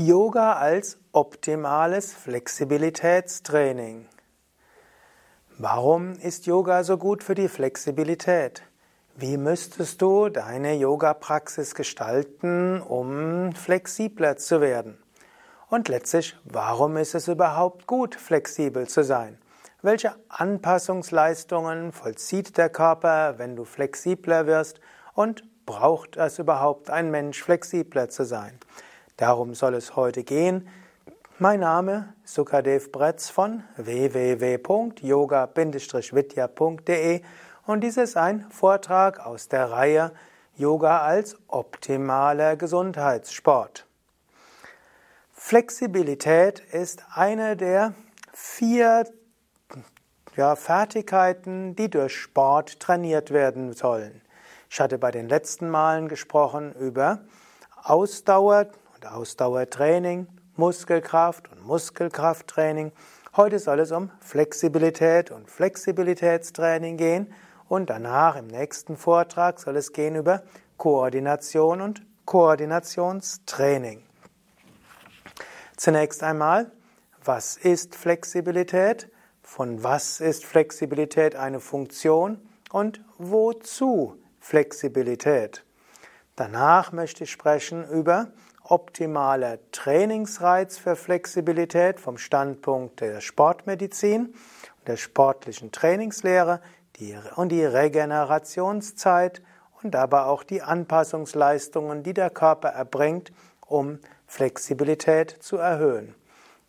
Yoga als optimales Flexibilitätstraining. Warum ist Yoga so gut für die Flexibilität? Wie müsstest du deine Yoga-Praxis gestalten, um flexibler zu werden? Und letztlich, warum ist es überhaupt gut, flexibel zu sein? Welche Anpassungsleistungen vollzieht der Körper, wenn du flexibler wirst? Und braucht es überhaupt ein Mensch, flexibler zu sein? Darum soll es heute gehen. Mein Name Sukadev Bretz von www.yoga-vidya.de und dies ist ein Vortrag aus der Reihe Yoga als optimaler Gesundheitssport. Flexibilität ist eine der vier ja, Fertigkeiten, die durch Sport trainiert werden sollen. Ich hatte bei den letzten Malen gesprochen über Ausdauer, und Ausdauertraining, Muskelkraft und Muskelkrafttraining. Heute soll es um Flexibilität und Flexibilitätstraining gehen und danach im nächsten Vortrag soll es gehen über Koordination und Koordinationstraining. Zunächst einmal, was ist Flexibilität? Von was ist Flexibilität eine Funktion? Und wozu Flexibilität? Danach möchte ich sprechen über optimaler Trainingsreiz für Flexibilität vom Standpunkt der Sportmedizin, der sportlichen Trainingslehre und die Regenerationszeit und aber auch die Anpassungsleistungen, die der Körper erbringt, um Flexibilität zu erhöhen.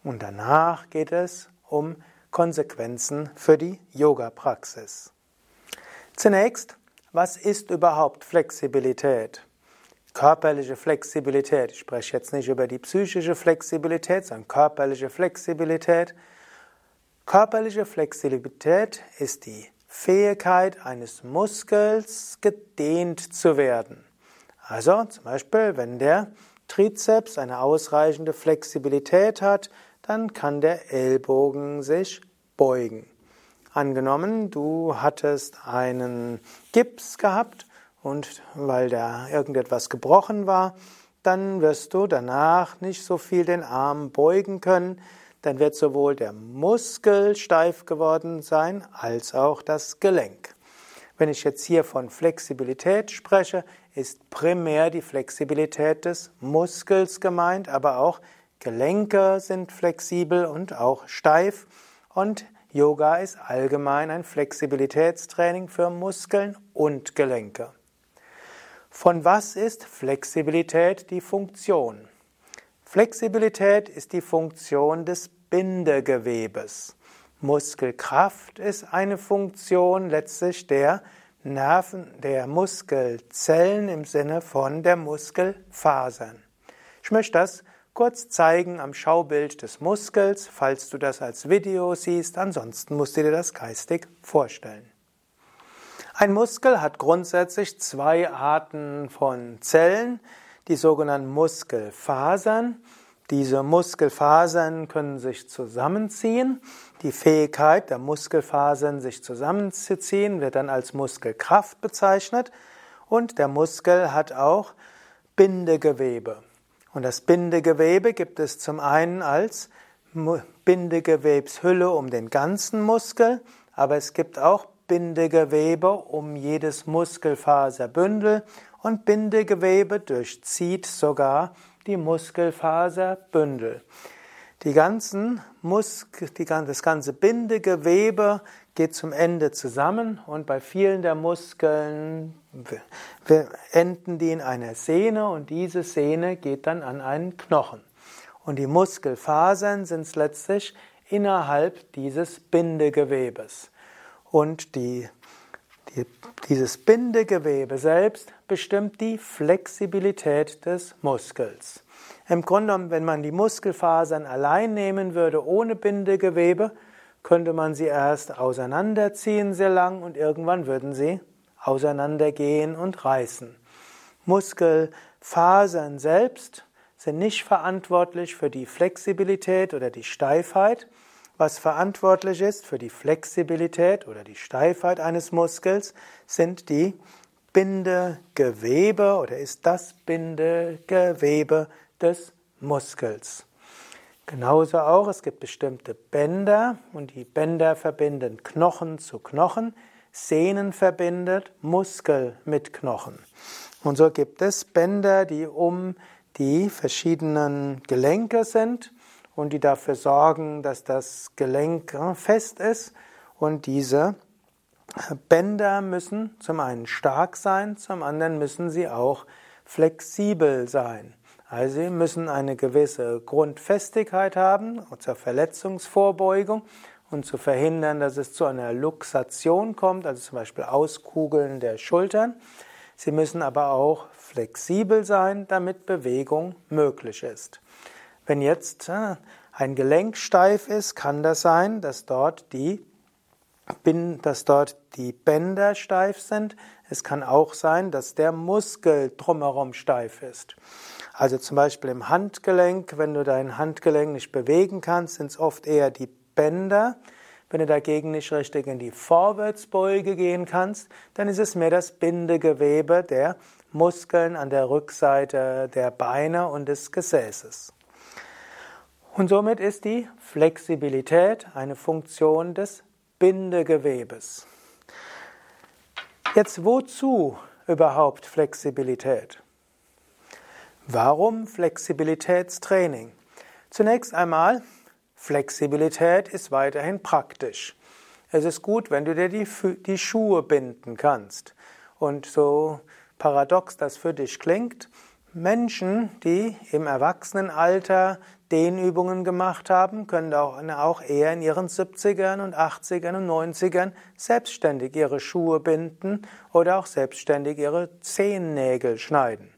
Und danach geht es um Konsequenzen für die Yoga-Praxis. Zunächst, was ist überhaupt Flexibilität? Körperliche Flexibilität. Ich spreche jetzt nicht über die psychische Flexibilität, sondern körperliche Flexibilität. Körperliche Flexibilität ist die Fähigkeit eines Muskels gedehnt zu werden. Also zum Beispiel, wenn der Trizeps eine ausreichende Flexibilität hat, dann kann der Ellbogen sich beugen. Angenommen, du hattest einen Gips gehabt und weil da irgendetwas gebrochen war, dann wirst du danach nicht so viel den Arm beugen können, dann wird sowohl der Muskel steif geworden sein als auch das Gelenk. Wenn ich jetzt hier von Flexibilität spreche, ist primär die Flexibilität des Muskels gemeint, aber auch Gelenke sind flexibel und auch steif und Yoga ist allgemein ein Flexibilitätstraining für Muskeln und Gelenke. Von was ist Flexibilität die Funktion? Flexibilität ist die Funktion des Bindegewebes. Muskelkraft ist eine Funktion letztlich der Nerven, der Muskelzellen im Sinne von der Muskelfasern. Ich möchte das kurz zeigen am Schaubild des Muskels, falls du das als Video siehst, ansonsten musst du dir das geistig vorstellen. Ein Muskel hat grundsätzlich zwei Arten von Zellen, die sogenannten Muskelfasern. Diese Muskelfasern können sich zusammenziehen. Die Fähigkeit der Muskelfasern, sich zusammenzuziehen, wird dann als Muskelkraft bezeichnet. Und der Muskel hat auch Bindegewebe. Und das Bindegewebe gibt es zum einen als Bindegewebshülle um den ganzen Muskel, aber es gibt auch Bindegewebe um jedes Muskelfaserbündel und Bindegewebe durchzieht sogar die Muskelfaserbündel. Die ganzen Muskel, die, das ganze Bindegewebe geht zum Ende zusammen und bei vielen der Muskeln enden die in einer Sehne und diese Sehne geht dann an einen Knochen. Und die Muskelfasern sind letztlich innerhalb dieses Bindegewebes. Und die, die, dieses Bindegewebe selbst bestimmt die Flexibilität des Muskels. Im Grunde wenn man die Muskelfasern allein nehmen würde, ohne Bindegewebe, könnte man sie erst auseinanderziehen sehr lang und irgendwann würden sie auseinandergehen und reißen. Muskelfasern selbst sind nicht verantwortlich für die Flexibilität oder die Steifheit, was verantwortlich ist für die Flexibilität oder die Steifheit eines Muskels, sind die Bindegewebe oder ist das Bindegewebe des Muskels. Genauso auch, es gibt bestimmte Bänder und die Bänder verbinden Knochen zu Knochen, Sehnen verbindet Muskel mit Knochen. Und so gibt es Bänder, die um die verschiedenen Gelenke sind und die dafür sorgen, dass das Gelenk äh, fest ist. Und diese Bänder müssen zum einen stark sein, zum anderen müssen sie auch flexibel sein. Also sie müssen eine gewisse Grundfestigkeit haben zur Verletzungsvorbeugung und zu verhindern, dass es zu einer Luxation kommt, also zum Beispiel Auskugeln der Schultern. Sie müssen aber auch flexibel sein, damit Bewegung möglich ist. Wenn jetzt äh, ein Gelenk steif ist, kann das sein, dass dort die dass dort die Bänder steif sind. Es kann auch sein, dass der Muskel drumherum steif ist. Also zum Beispiel im Handgelenk, wenn du dein Handgelenk nicht bewegen kannst, sind es oft eher die Bänder. Wenn du dagegen nicht richtig in die Vorwärtsbeuge gehen kannst, dann ist es mehr das Bindegewebe der Muskeln an der Rückseite der Beine und des Gesäßes. Und somit ist die Flexibilität eine Funktion des Bindegewebes. Jetzt wozu überhaupt Flexibilität? Warum Flexibilitätstraining? Zunächst einmal, Flexibilität ist weiterhin praktisch. Es ist gut, wenn du dir die, die Schuhe binden kannst. Und so paradox das für dich klingt, Menschen, die im Erwachsenenalter Dehnübungen gemacht haben, können auch eher in ihren 70ern und 80ern und 90ern selbstständig ihre Schuhe binden oder auch selbstständig ihre Zehennägel schneiden.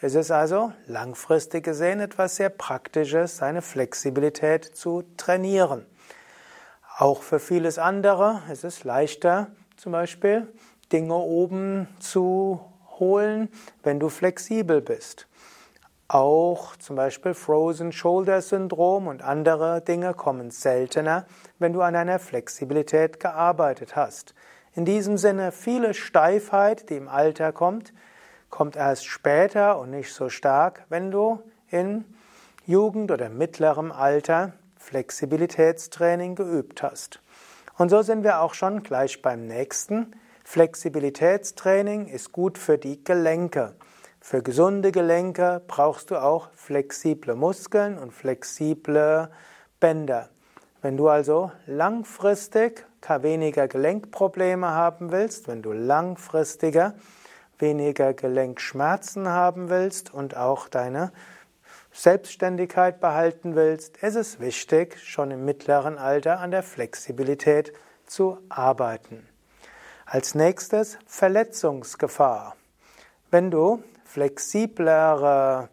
Es ist also langfristig gesehen etwas sehr Praktisches, seine Flexibilität zu trainieren. Auch für vieles andere ist es leichter, zum Beispiel Dinge oben zu holen, wenn du flexibel bist. Auch zum Beispiel Frozen Shoulder Syndrom und andere Dinge kommen seltener, wenn du an einer Flexibilität gearbeitet hast. In diesem Sinne, viele Steifheit, die im Alter kommt, kommt erst später und nicht so stark, wenn du in Jugend oder mittlerem Alter Flexibilitätstraining geübt hast. Und so sind wir auch schon gleich beim nächsten. Flexibilitätstraining ist gut für die Gelenke. Für gesunde Gelenke brauchst du auch flexible Muskeln und flexible Bänder. Wenn du also langfristig weniger Gelenkprobleme haben willst, wenn du langfristiger weniger Gelenkschmerzen haben willst und auch deine Selbstständigkeit behalten willst, ist es wichtig, schon im mittleren Alter an der Flexibilität zu arbeiten. Als nächstes Verletzungsgefahr. Wenn du flexiblere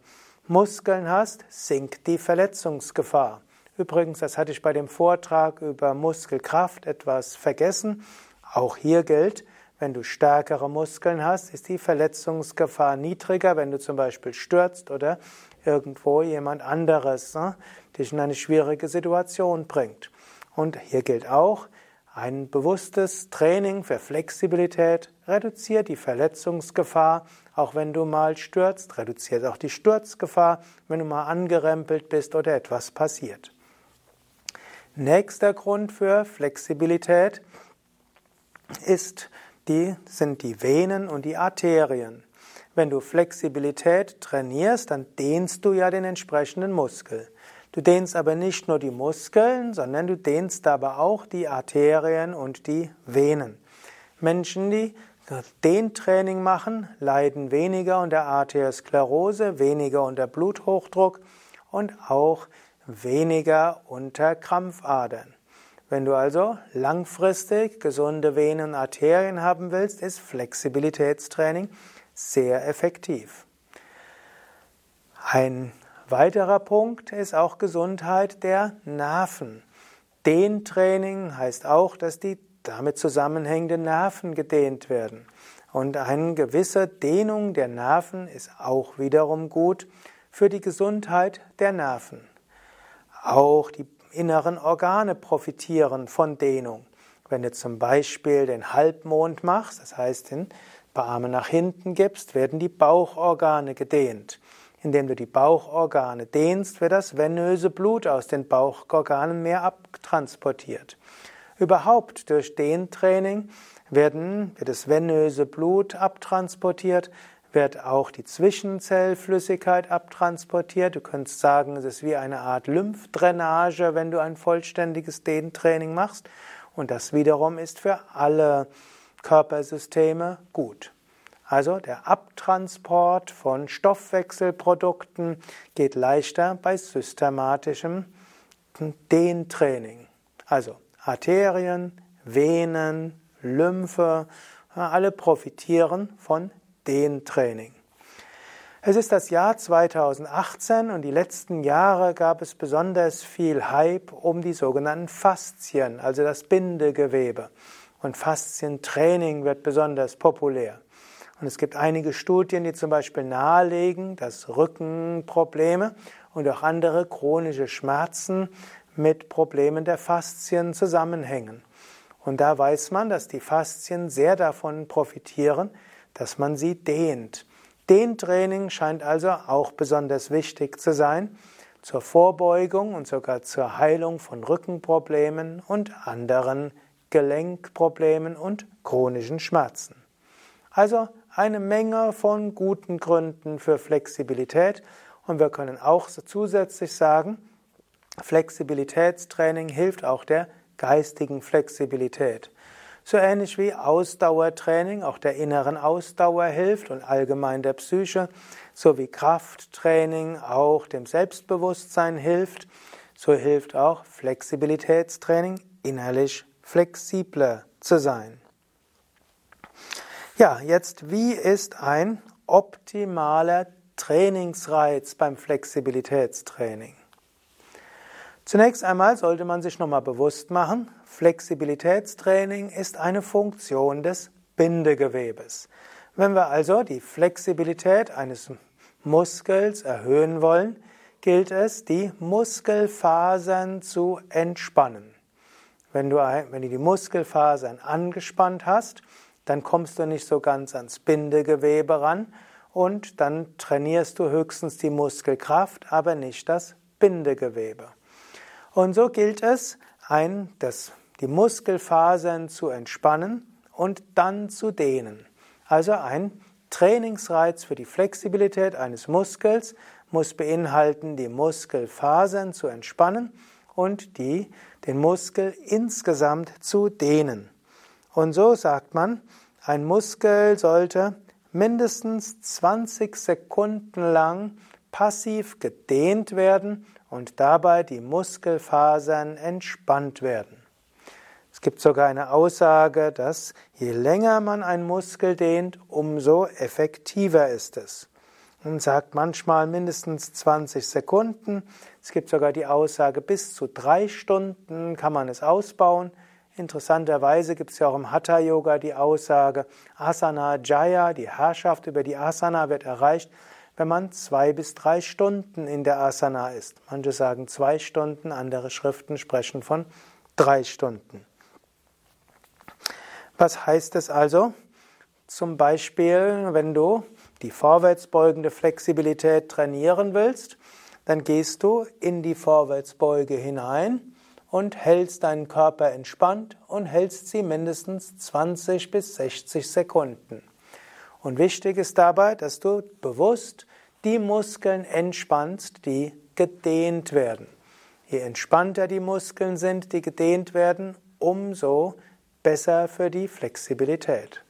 Muskeln hast, sinkt die Verletzungsgefahr. Übrigens, das hatte ich bei dem Vortrag über Muskelkraft etwas vergessen. Auch hier gilt, wenn du stärkere Muskeln hast, ist die Verletzungsgefahr niedriger, wenn du zum Beispiel stürzt oder irgendwo jemand anderes ne, dich in eine schwierige Situation bringt. Und hier gilt auch, ein bewusstes Training für Flexibilität reduziert die Verletzungsgefahr, auch wenn du mal stürzt, reduziert auch die Sturzgefahr, wenn du mal angerempelt bist oder etwas passiert. Nächster Grund für Flexibilität ist die sind die Venen und die Arterien. Wenn du Flexibilität trainierst, dann dehnst du ja den entsprechenden Muskel. Du dehnst aber nicht nur die Muskeln, sondern du dehnst aber auch die Arterien und die Venen. Menschen, die Dehntraining machen, leiden weniger unter Arteriosklerose, weniger unter Bluthochdruck und auch weniger unter Krampfadern. Wenn du also langfristig gesunde Venen und Arterien haben willst, ist Flexibilitätstraining sehr effektiv. Ein weiterer Punkt ist auch Gesundheit der Nerven. Dehntraining heißt auch, dass die damit zusammenhängenden Nerven gedehnt werden. Und eine gewisse Dehnung der Nerven ist auch wiederum gut für die Gesundheit der Nerven. Auch die inneren Organe profitieren von Dehnung. Wenn du zum Beispiel den Halbmond machst, das heißt den Arme nach hinten gibst, werden die Bauchorgane gedehnt. Indem du die Bauchorgane dehnst, wird das venöse Blut aus den Bauchorganen mehr abtransportiert. Überhaupt durch Dehntraining werden, wird das venöse Blut abtransportiert, wird auch die Zwischenzellflüssigkeit abtransportiert. Du könntest sagen, es ist wie eine Art Lymphdrainage, wenn du ein vollständiges Dehntraining machst. Und das wiederum ist für alle Körpersysteme gut. Also der Abtransport von Stoffwechselprodukten geht leichter bei systematischem Dehntraining. Also Arterien, Venen, Lymphe, alle profitieren von Dehntraining. Es ist das Jahr 2018 und die letzten Jahre gab es besonders viel Hype um die sogenannten Faszien, also das Bindegewebe. Und Faszientraining wird besonders populär. Und es gibt einige Studien, die zum Beispiel nahelegen, dass Rückenprobleme und auch andere chronische Schmerzen mit Problemen der Faszien zusammenhängen. Und da weiß man, dass die Faszien sehr davon profitieren, dass man sie dehnt. Dehntraining scheint also auch besonders wichtig zu sein zur Vorbeugung und sogar zur Heilung von Rückenproblemen und anderen Gelenkproblemen und chronischen Schmerzen. Also eine Menge von guten Gründen für Flexibilität. Und wir können auch zusätzlich sagen, Flexibilitätstraining hilft auch der geistigen Flexibilität. So ähnlich wie Ausdauertraining auch der inneren Ausdauer hilft und allgemein der Psyche, so wie Krafttraining auch dem Selbstbewusstsein hilft, so hilft auch Flexibilitätstraining innerlich flexibler zu sein. Ja, jetzt, wie ist ein optimaler Trainingsreiz beim Flexibilitätstraining? Zunächst einmal sollte man sich nochmal bewusst machen, Flexibilitätstraining ist eine Funktion des Bindegewebes. Wenn wir also die Flexibilität eines Muskels erhöhen wollen, gilt es, die Muskelfasern zu entspannen. Wenn du, wenn du die Muskelfasern angespannt hast, dann kommst du nicht so ganz ans Bindegewebe ran und dann trainierst du höchstens die Muskelkraft, aber nicht das Bindegewebe. Und so gilt es, ein, das, die Muskelfasern zu entspannen und dann zu dehnen. Also ein Trainingsreiz für die Flexibilität eines Muskels muss beinhalten, die Muskelfasern zu entspannen und die, den Muskel insgesamt zu dehnen. Und so sagt man, ein Muskel sollte mindestens 20 Sekunden lang passiv gedehnt werden und dabei die Muskelfasern entspannt werden. Es gibt sogar eine Aussage, dass je länger man einen Muskel dehnt, umso effektiver ist es. Man sagt manchmal mindestens 20 Sekunden. Es gibt sogar die Aussage, bis zu drei Stunden kann man es ausbauen. Interessanterweise gibt es ja auch im Hatha Yoga die Aussage, Asana Jaya, die Herrschaft über die Asana wird erreicht, wenn man zwei bis drei Stunden in der Asana ist. Manche sagen zwei Stunden, andere Schriften sprechen von drei Stunden. Was heißt es also? Zum Beispiel, wenn du die vorwärtsbeugende Flexibilität trainieren willst, dann gehst du in die Vorwärtsbeuge hinein und hältst deinen Körper entspannt und hältst sie mindestens 20 bis 60 Sekunden. Und wichtig ist dabei, dass du bewusst die Muskeln entspannst, die gedehnt werden. Je entspannter die Muskeln sind, die gedehnt werden, umso besser für die Flexibilität.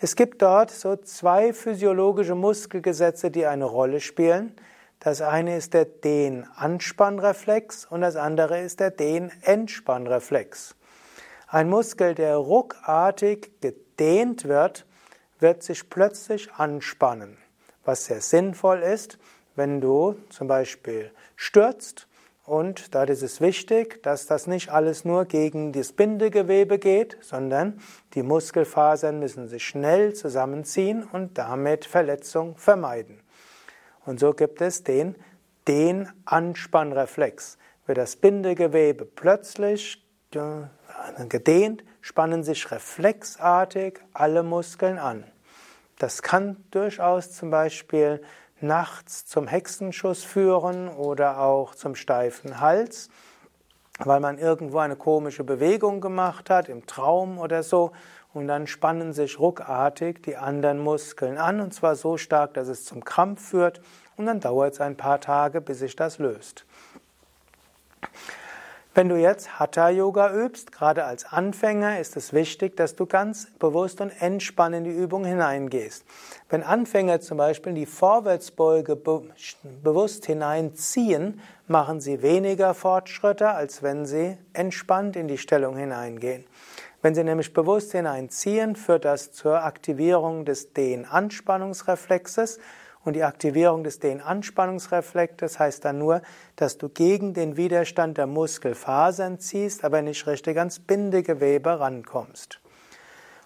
Es gibt dort so zwei physiologische Muskelgesetze, die eine Rolle spielen. Das eine ist der Dehn-Anspannreflex und das andere ist der Dehn-Entspannreflex. Ein Muskel, der ruckartig gedehnt wird, wird sich plötzlich anspannen, was sehr sinnvoll ist, wenn du zum Beispiel stürzt und da ist es wichtig, dass das nicht alles nur gegen das Bindegewebe geht, sondern die Muskelfasern müssen sich schnell zusammenziehen und damit Verletzung vermeiden. Und so gibt es den, den Anspannreflex. Wird das Bindegewebe plötzlich gedehnt, spannen sich reflexartig alle Muskeln an. Das kann durchaus zum Beispiel nachts zum Hexenschuss führen oder auch zum steifen Hals, weil man irgendwo eine komische Bewegung gemacht hat, im Traum oder so, und dann spannen sich ruckartig die anderen Muskeln an, und zwar so stark, dass es zum Krampf führt, und dann dauert es ein paar Tage, bis sich das löst. Wenn du jetzt Hatha Yoga übst, gerade als Anfänger, ist es wichtig, dass du ganz bewusst und entspannt in die Übung hineingehst. Wenn Anfänger zum Beispiel die Vorwärtsbeuge be bewusst hineinziehen, machen sie weniger Fortschritte, als wenn sie entspannt in die Stellung hineingehen. Wenn Sie nämlich bewusst hineinziehen, führt das zur Aktivierung des Dehnanspannungsreflexes und die Aktivierung des Dehnanspannungsreflexes heißt dann nur, dass du gegen den Widerstand der Muskelfasern ziehst, aber nicht richtig ans Bindegewebe rankommst.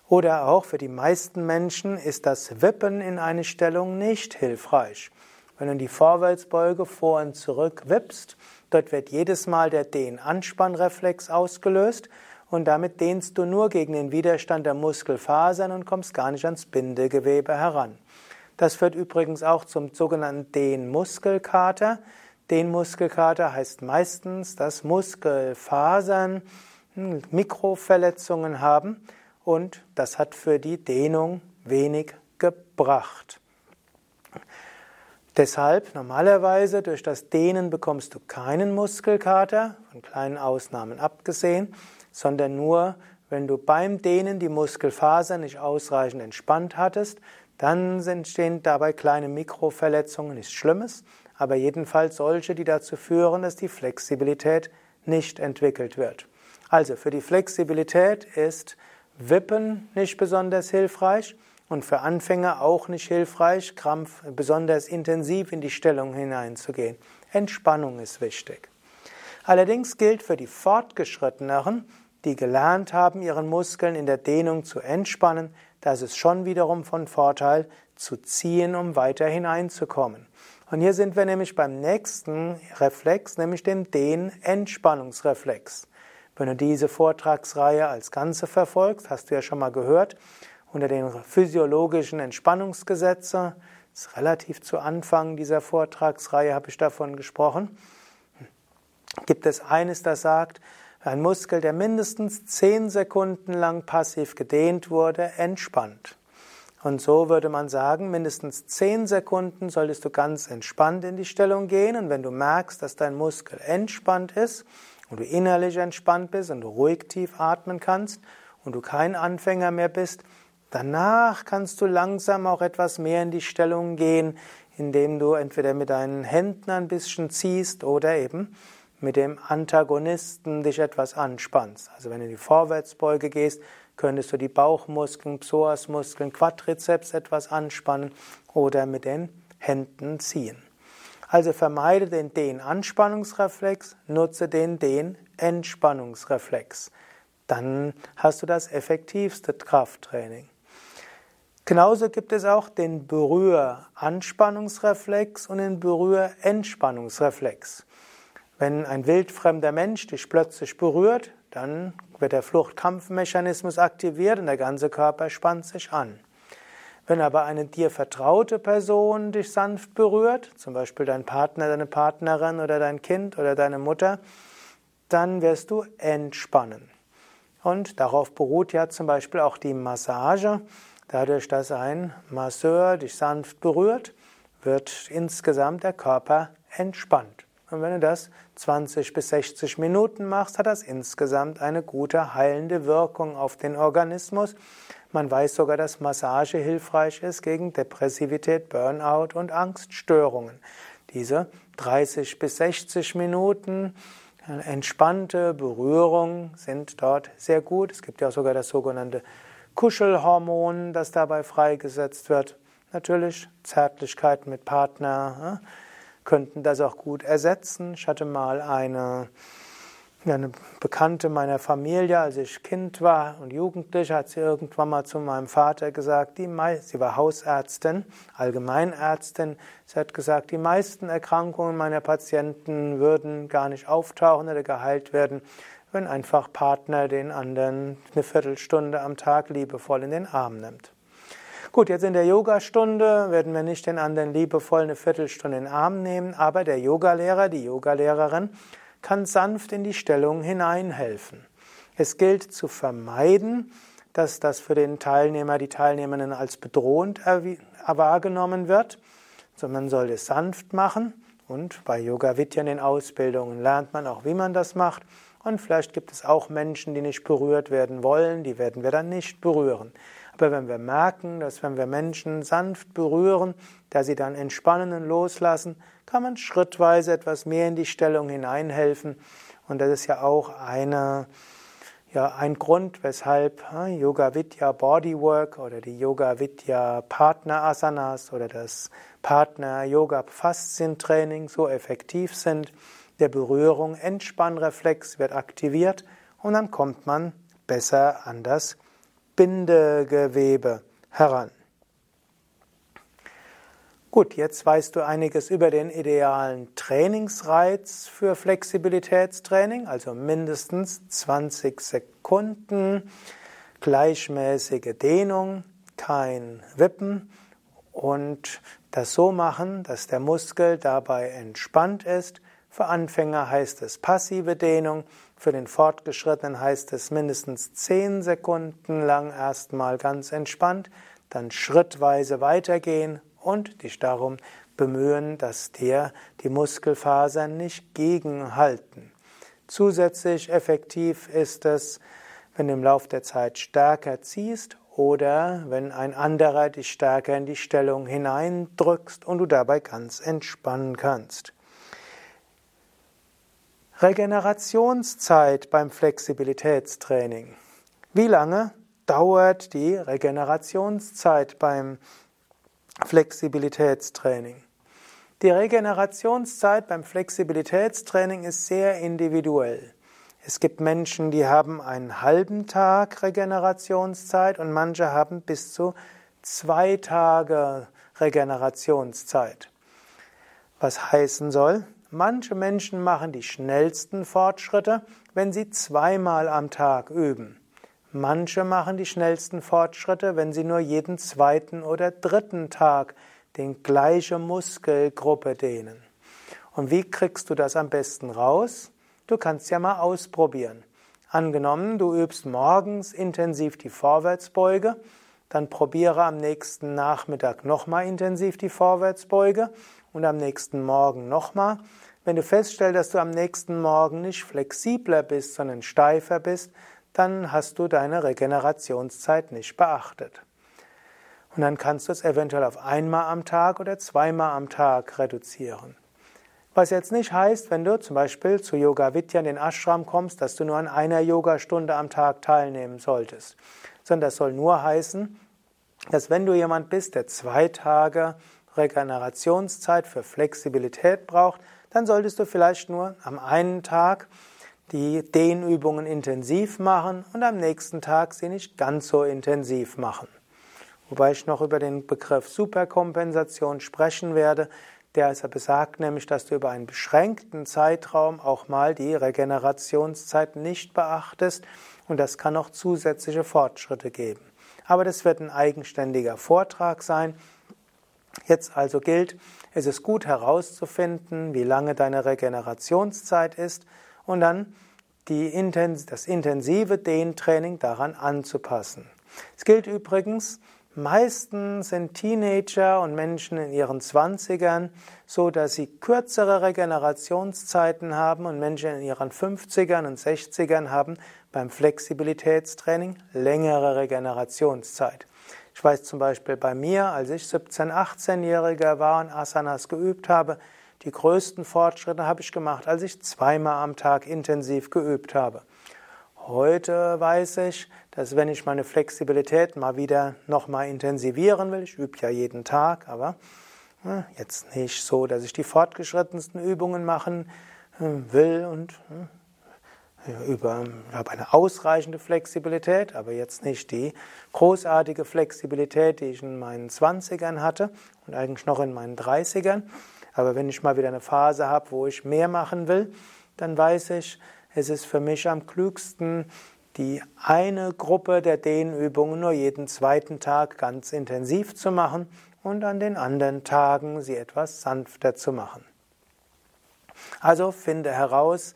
Oder auch für die meisten Menschen ist das Wippen in eine Stellung nicht hilfreich. Wenn du die Vorwärtsbeuge vor und zurück wippst, dort wird jedes Mal der Dehnanspannreflex ausgelöst und damit dehnst du nur gegen den Widerstand der Muskelfasern und kommst gar nicht ans Bindegewebe heran. Das führt übrigens auch zum sogenannten Dehnmuskelkater. Dehnmuskelkater heißt meistens, dass Muskelfasern hm, Mikroverletzungen haben und das hat für die Dehnung wenig gebracht. Deshalb normalerweise durch das Dehnen bekommst du keinen Muskelkater, von kleinen Ausnahmen abgesehen sondern nur, wenn du beim Dehnen die Muskelfaser nicht ausreichend entspannt hattest, dann entstehen dabei kleine Mikroverletzungen, nichts Schlimmes, aber jedenfalls solche, die dazu führen, dass die Flexibilität nicht entwickelt wird. Also für die Flexibilität ist Wippen nicht besonders hilfreich und für Anfänger auch nicht hilfreich, Krampf besonders intensiv in die Stellung hineinzugehen. Entspannung ist wichtig. Allerdings gilt für die Fortgeschritteneren, die gelernt haben, ihren Muskeln in der Dehnung zu entspannen, da ist schon wiederum von Vorteil, zu ziehen, um weiter hineinzukommen. Und hier sind wir nämlich beim nächsten Reflex, nämlich dem Dehn-Entspannungsreflex. Wenn du diese Vortragsreihe als Ganze verfolgst, hast du ja schon mal gehört, unter den physiologischen Entspannungsgesetze, das ist relativ zu Anfang dieser Vortragsreihe habe ich davon gesprochen, gibt es eines, das sagt, ein Muskel, der mindestens zehn Sekunden lang passiv gedehnt wurde, entspannt. Und so würde man sagen, mindestens zehn Sekunden solltest du ganz entspannt in die Stellung gehen. Und wenn du merkst, dass dein Muskel entspannt ist und du innerlich entspannt bist und du ruhig tief atmen kannst und du kein Anfänger mehr bist, danach kannst du langsam auch etwas mehr in die Stellung gehen, indem du entweder mit deinen Händen ein bisschen ziehst oder eben mit dem Antagonisten dich etwas anspannst. Also wenn du in die Vorwärtsbeuge gehst, könntest du die Bauchmuskeln, Psoasmuskeln, Quadrizeps etwas anspannen oder mit den Händen ziehen. Also vermeide den Den-Anspannungsreflex, nutze den Den-Entspannungsreflex. Dann hast du das effektivste Krafttraining. Genauso gibt es auch den Berühr-Anspannungsreflex und den Berühr-Entspannungsreflex. Wenn ein wildfremder Mensch dich plötzlich berührt, dann wird der Fluchtkampfmechanismus aktiviert und der ganze Körper spannt sich an. Wenn aber eine dir vertraute Person dich sanft berührt, zum Beispiel dein Partner, deine Partnerin oder dein Kind oder deine Mutter, dann wirst du entspannen. Und darauf beruht ja zum Beispiel auch die Massage. Dadurch, dass ein Masseur dich sanft berührt, wird insgesamt der Körper entspannt. Und wenn du das 20 bis 60 Minuten machst, hat das insgesamt eine gute heilende Wirkung auf den Organismus. Man weiß sogar, dass Massage hilfreich ist gegen Depressivität, Burnout und Angststörungen. Diese 30 bis 60 Minuten entspannte Berührung sind dort sehr gut. Es gibt ja auch sogar das sogenannte Kuschelhormon, das dabei freigesetzt wird. Natürlich Zärtlichkeit mit Partner, könnten das auch gut ersetzen. Ich hatte mal eine, eine Bekannte meiner Familie, als ich Kind war und Jugendlich, hat sie irgendwann mal zu meinem Vater gesagt, die sie war Hausärztin, Allgemeinärztin, sie hat gesagt, die meisten Erkrankungen meiner Patienten würden gar nicht auftauchen oder geheilt werden, wenn einfach Partner den anderen eine Viertelstunde am Tag liebevoll in den Arm nimmt. Gut, jetzt in der Yogastunde werden wir nicht den anderen liebevoll eine Viertelstunde in den Arm nehmen, aber der Yogalehrer, die Yogalehrerin kann sanft in die Stellung hineinhelfen. Es gilt zu vermeiden, dass das für den Teilnehmer, die Teilnehmerinnen als bedrohend wahrgenommen wird, sondern man soll es sanft machen. Und bei Yoga Vidya in den Ausbildungen lernt man auch, wie man das macht. Und vielleicht gibt es auch Menschen, die nicht berührt werden wollen, die werden wir dann nicht berühren. Aber wenn wir merken, dass wenn wir Menschen sanft berühren, da sie dann entspannen und loslassen, kann man schrittweise etwas mehr in die Stellung hineinhelfen. Und das ist ja auch eine, ja, ein Grund, weshalb Yoga Vidya Bodywork oder die Yoga Vidya Partner Asanas oder das Partner Yoga Faszientraining so effektiv sind. Der Berührung Entspannreflex wird aktiviert und dann kommt man besser an das Bindegewebe heran. Gut, jetzt weißt du einiges über den idealen Trainingsreiz für Flexibilitätstraining, also mindestens 20 Sekunden, gleichmäßige Dehnung, kein Wippen und das so machen, dass der Muskel dabei entspannt ist. Für Anfänger heißt es passive Dehnung, für den Fortgeschrittenen heißt es mindestens 10 Sekunden lang erstmal ganz entspannt, dann schrittweise weitergehen und dich darum bemühen, dass dir die Muskelfasern nicht gegenhalten. Zusätzlich effektiv ist es, wenn du im Laufe der Zeit stärker ziehst oder wenn ein anderer dich stärker in die Stellung hineindrückst und du dabei ganz entspannen kannst. Regenerationszeit beim Flexibilitätstraining. Wie lange dauert die Regenerationszeit beim Flexibilitätstraining? Die Regenerationszeit beim Flexibilitätstraining ist sehr individuell. Es gibt Menschen, die haben einen halben Tag Regenerationszeit und manche haben bis zu zwei Tage Regenerationszeit. Was heißen soll, Manche Menschen machen die schnellsten Fortschritte, wenn sie zweimal am Tag üben. Manche machen die schnellsten Fortschritte, wenn sie nur jeden zweiten oder dritten Tag den gleiche Muskelgruppe dehnen. Und wie kriegst du das am besten raus? Du kannst ja mal ausprobieren. Angenommen, du übst morgens intensiv die Vorwärtsbeuge, dann probiere am nächsten Nachmittag nochmal intensiv die Vorwärtsbeuge und am nächsten Morgen nochmal. Wenn du feststellst, dass du am nächsten Morgen nicht flexibler bist, sondern steifer bist, dann hast du deine Regenerationszeit nicht beachtet. Und dann kannst du es eventuell auf einmal am Tag oder zweimal am Tag reduzieren. Was jetzt nicht heißt, wenn du zum Beispiel zu Yoga Vidya in den Ashram kommst, dass du nur an einer Yogastunde am Tag teilnehmen solltest, sondern das soll nur heißen, dass wenn du jemand bist, der zwei Tage Regenerationszeit für Flexibilität braucht, dann solltest du vielleicht nur am einen Tag die Dehnübungen intensiv machen und am nächsten Tag sie nicht ganz so intensiv machen. Wobei ich noch über den Begriff Superkompensation sprechen werde, der besagt nämlich, dass du über einen beschränkten Zeitraum auch mal die Regenerationszeit nicht beachtest und das kann auch zusätzliche Fortschritte geben. Aber das wird ein eigenständiger Vortrag sein. Jetzt also gilt, es ist gut herauszufinden, wie lange deine Regenerationszeit ist und dann die, das intensive Dehntraining daran anzupassen. Es gilt übrigens, meistens sind Teenager und Menschen in ihren Zwanzigern so, dass sie kürzere Regenerationszeiten haben und Menschen in ihren 50ern und 60ern haben beim Flexibilitätstraining längere Regenerationszeit. Ich weiß zum Beispiel bei mir, als ich 17-, 18-Jähriger war und Asanas geübt habe, die größten Fortschritte habe ich gemacht, als ich zweimal am Tag intensiv geübt habe. Heute weiß ich, dass wenn ich meine Flexibilität mal wieder nochmal intensivieren will, ich übe ja jeden Tag, aber hm, jetzt nicht so, dass ich die fortgeschrittensten Übungen machen hm, will und über, ich habe eine ausreichende Flexibilität, aber jetzt nicht die großartige Flexibilität, die ich in meinen 20ern hatte und eigentlich noch in meinen 30ern. Aber wenn ich mal wieder eine Phase habe, wo ich mehr machen will, dann weiß ich, es ist für mich am klügsten, die eine Gruppe der Dehnübungen nur jeden zweiten Tag ganz intensiv zu machen und an den anderen Tagen sie etwas sanfter zu machen. Also finde heraus,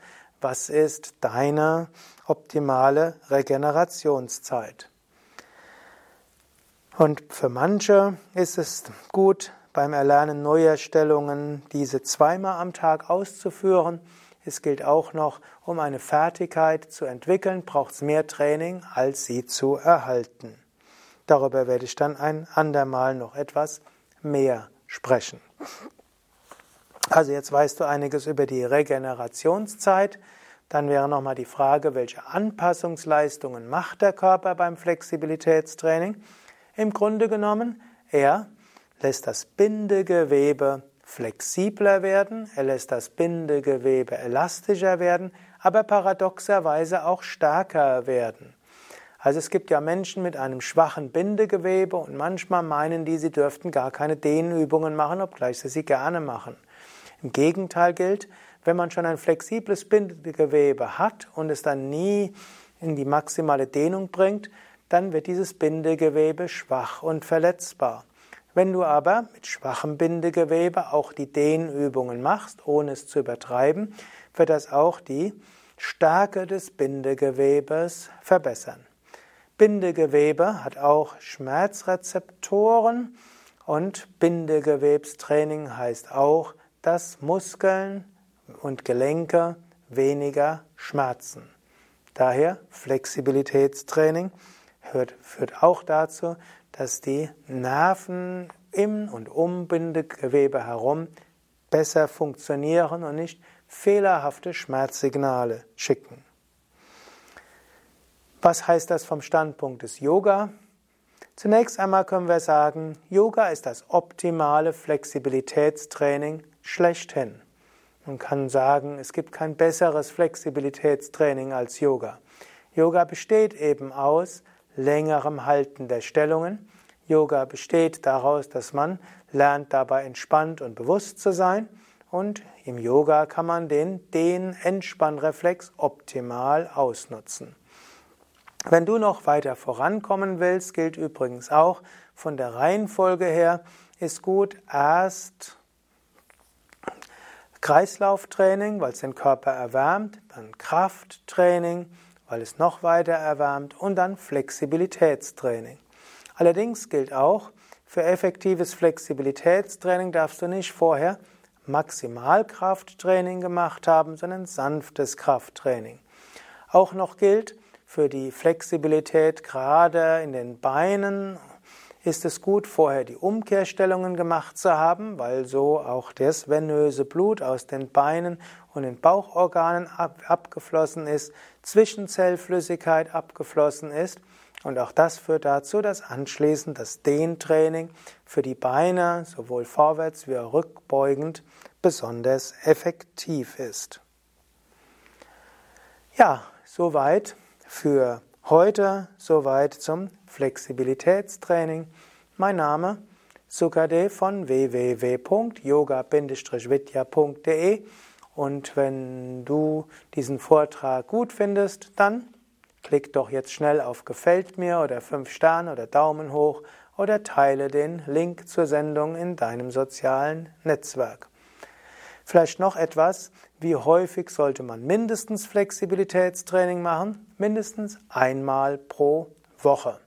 was ist deine optimale Regenerationszeit. Und für manche ist es gut, beim Erlernen neuer Stellungen diese zweimal am Tag auszuführen. Es gilt auch noch, um eine Fertigkeit zu entwickeln, braucht es mehr Training, als sie zu erhalten. Darüber werde ich dann ein andermal noch etwas mehr sprechen. Also jetzt weißt du einiges über die Regenerationszeit. Dann wäre nochmal die Frage, welche Anpassungsleistungen macht der Körper beim Flexibilitätstraining? Im Grunde genommen, er lässt das Bindegewebe flexibler werden, er lässt das Bindegewebe elastischer werden, aber paradoxerweise auch stärker werden. Also es gibt ja Menschen mit einem schwachen Bindegewebe und manchmal meinen die, sie dürften gar keine Dehnübungen machen, obgleich sie sie gerne machen. Im Gegenteil gilt, wenn man schon ein flexibles Bindegewebe hat und es dann nie in die maximale Dehnung bringt, dann wird dieses Bindegewebe schwach und verletzbar. Wenn du aber mit schwachem Bindegewebe auch die Dehnübungen machst, ohne es zu übertreiben, wird das auch die Stärke des Bindegewebes verbessern. Bindegewebe hat auch Schmerzrezeptoren und Bindegewebstraining heißt auch, dass Muskeln und Gelenke weniger schmerzen. Daher Flexibilitätstraining führt auch dazu, dass die Nerven im und um Bindegewebe herum besser funktionieren und nicht fehlerhafte Schmerzsignale schicken. Was heißt das vom Standpunkt des Yoga? Zunächst einmal können wir sagen, Yoga ist das optimale Flexibilitätstraining schlechthin. Man kann sagen, es gibt kein besseres Flexibilitätstraining als Yoga. Yoga besteht eben aus längerem Halten der Stellungen. Yoga besteht daraus, dass man lernt dabei entspannt und bewusst zu sein. Und im Yoga kann man den, den Entspannreflex optimal ausnutzen. Wenn du noch weiter vorankommen willst, gilt übrigens auch von der Reihenfolge her, ist gut, erst Kreislauftraining, weil es den Körper erwärmt, dann Krafttraining, weil es noch weiter erwärmt und dann Flexibilitätstraining. Allerdings gilt auch, für effektives Flexibilitätstraining darfst du nicht vorher Maximalkrafttraining gemacht haben, sondern sanftes Krafttraining. Auch noch gilt für die Flexibilität gerade in den Beinen ist es gut, vorher die Umkehrstellungen gemacht zu haben, weil so auch das venöse Blut aus den Beinen und den Bauchorganen ab, abgeflossen ist, Zwischenzellflüssigkeit abgeflossen ist. Und auch das führt dazu, dass anschließend das Dehntraining für die Beine sowohl vorwärts wie auch rückbeugend besonders effektiv ist. Ja, soweit für heute, soweit zum Flexibilitätstraining. Mein Name Sukade von www.yoga-vidya.de und wenn du diesen Vortrag gut findest, dann klick doch jetzt schnell auf Gefällt mir oder 5 Sterne oder Daumen hoch oder teile den Link zur Sendung in deinem sozialen Netzwerk. Vielleicht noch etwas, wie häufig sollte man mindestens Flexibilitätstraining machen? Mindestens einmal pro Woche.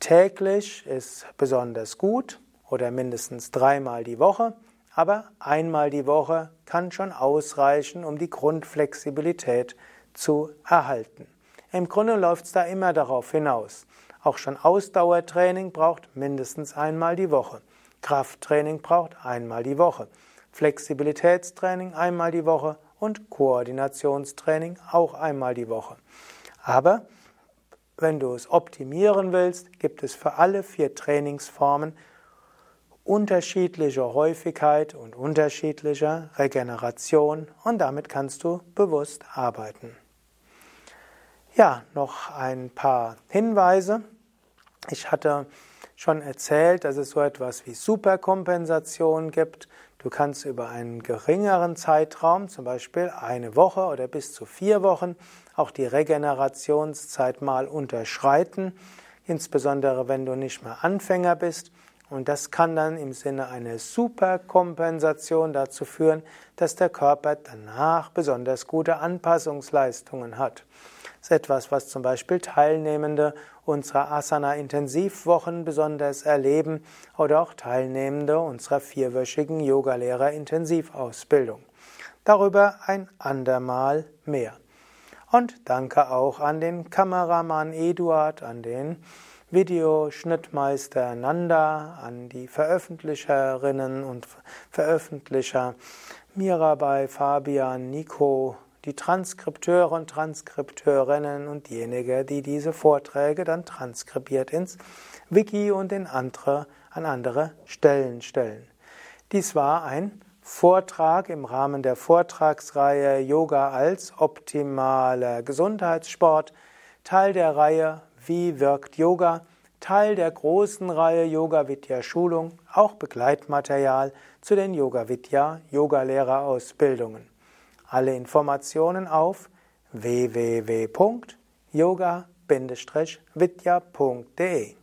Täglich ist besonders gut oder mindestens dreimal die Woche, aber einmal die Woche kann schon ausreichen, um die Grundflexibilität zu erhalten. Im Grunde läuft es da immer darauf hinaus. Auch schon Ausdauertraining braucht mindestens einmal die Woche. Krafttraining braucht einmal die Woche. Flexibilitätstraining einmal die Woche und Koordinationstraining auch einmal die Woche. Aber wenn du es optimieren willst, gibt es für alle vier Trainingsformen unterschiedliche Häufigkeit und unterschiedliche Regeneration und damit kannst du bewusst arbeiten. Ja, noch ein paar Hinweise. Ich hatte schon erzählt, dass es so etwas wie Superkompensation gibt. Du kannst über einen geringeren Zeitraum, zum Beispiel eine Woche oder bis zu vier Wochen, auch die Regenerationszeit mal unterschreiten, insbesondere wenn du nicht mehr Anfänger bist. Und das kann dann im Sinne einer Superkompensation dazu führen, dass der Körper danach besonders gute Anpassungsleistungen hat. Das ist etwas, was zum Beispiel Teilnehmende unserer Asana-Intensivwochen besonders erleben oder auch Teilnehmende unserer vierwöchigen Yogalehrer-Intensivausbildung. Darüber ein andermal mehr. Und danke auch an den Kameramann Eduard, an den Videoschnittmeister Nanda, an die Veröffentlicherinnen und Veröffentlicher Mirabai, Fabian, Nico, die Transkripteure und Transkripteurinnen und diejenigen, die diese Vorträge dann transkribiert ins Wiki und in andere, an andere Stellen stellen. Dies war ein Vortrag im Rahmen der Vortragsreihe Yoga als optimaler Gesundheitssport, Teil der Reihe Wie wirkt Yoga, Teil der großen Reihe Yoga Vidya Schulung, auch Begleitmaterial zu den Yoga Vidya Yogalehrerausbildungen. Alle Informationen auf www.yoga-vidya.de